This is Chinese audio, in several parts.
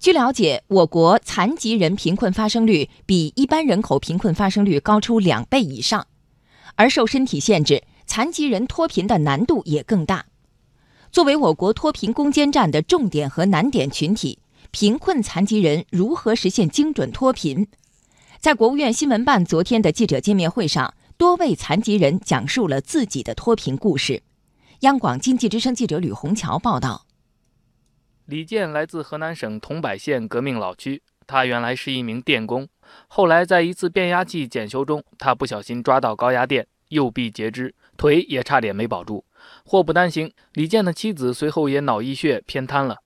据了解，我国残疾人贫困发生率比一般人口贫困发生率高出两倍以上，而受身体限制，残疾人脱贫的难度也更大。作为我国脱贫攻坚战的重点和难点群体，贫困残疾人如何实现精准脱贫？在国务院新闻办昨天的记者见面会上，多位残疾人讲述了自己的脱贫故事。央广经济之声记者吕红桥报道。李健来自河南省桐柏县革命老区，他原来是一名电工，后来在一次变压器检修中，他不小心抓到高压电，右臂截肢，腿也差点没保住。祸不单行，李健的妻子随后也脑溢血偏瘫了，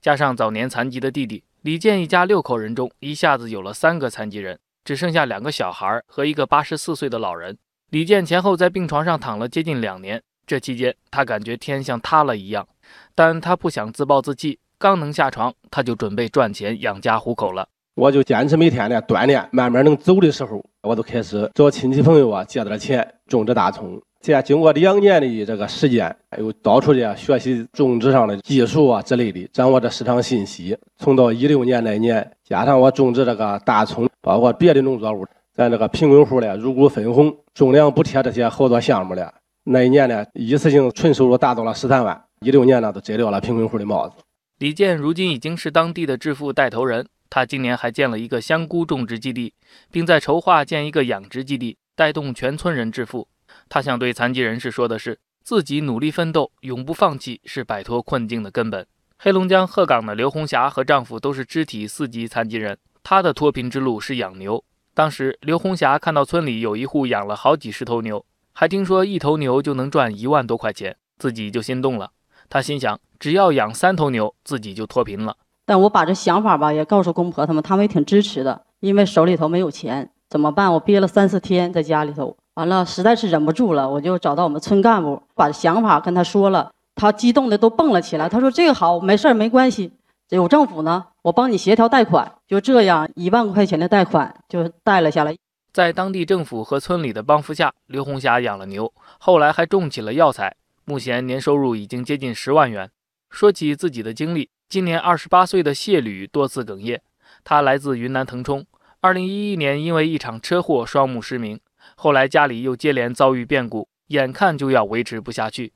加上早年残疾的弟弟，李健一家六口人中一下子有了三个残疾人，只剩下两个小孩和一个八十四岁的老人。李健前后在病床上躺了接近两年，这期间他感觉天像塌了一样，但他不想自暴自弃。刚能下床，他就准备赚钱养家糊口了。我就坚持每天的锻炼，慢慢能走的时候，我就开始找亲戚朋友啊借点钱种植大葱。这经过两年的这个时间，又到处的学习种植上的技术啊之类的，掌握着市场信息。从到一六年那年，加上我种植这个大葱，包括别的农作物，咱这个贫困户的入股分红、种粮补贴这些好多项目了，那一年呢，一次性纯收入达到了十三万。一六年了，都摘掉了贫困户的帽子。李健如今已经是当地的致富带头人，他今年还建了一个香菇种植基地，并在筹划建一个养殖基地，带动全村人致富。他想对残疾人士说的是：自己努力奋斗，永不放弃，是摆脱困境的根本。黑龙江鹤岗的刘红霞和丈夫都是肢体四级残疾人，她的脱贫之路是养牛。当时刘红霞看到村里有一户养了好几十头牛，还听说一头牛就能赚一万多块钱，自己就心动了。他心想，只要养三头牛，自己就脱贫了。但我把这想法吧也告诉公婆他们，他们也挺支持的。因为手里头没有钱，怎么办？我憋了三四天在家里头，完了实在是忍不住了，我就找到我们村干部，把想法跟他说了。他激动的都蹦了起来。他说：“这个好，没事儿，没关系。有政府呢，我帮你协调贷款。”就这样，一万块钱的贷款就贷了下来。在当地政府和村里的帮扶下，刘红霞养了牛，后来还种起了药材。目前年收入已经接近十万元。说起自己的经历，今年二十八岁的谢吕多次哽咽。他来自云南腾冲，二零一一年因为一场车祸双目失明，后来家里又接连遭遇变故，眼看就要维持不下去。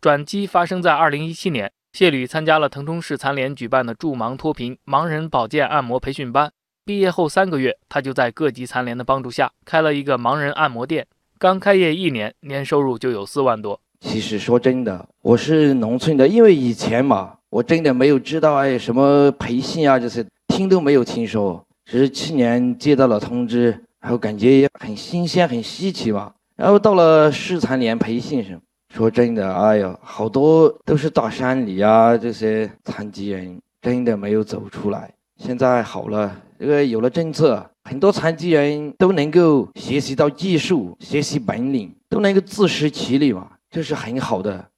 转机发生在二零一七年，谢吕参加了腾冲市残联举办的助盲脱贫盲人保健按摩培训班。毕业后三个月，他就在各级残联的帮助下开了一个盲人按摩店。刚开业一年，年收入就有四万多。其实说真的，我是农村的，因为以前嘛，我真的没有知道哎什么培训啊，这些听都没有听说。只是去年接到了通知，然后感觉也很新鲜、很稀奇嘛。然后到了市残联培训上，说真的，哎呀，好多都是大山里啊，这些残疾人真的没有走出来。现在好了，这个有了政策，很多残疾人都能够学习到技术、学习本领，都能够自食其力嘛。这是很好的，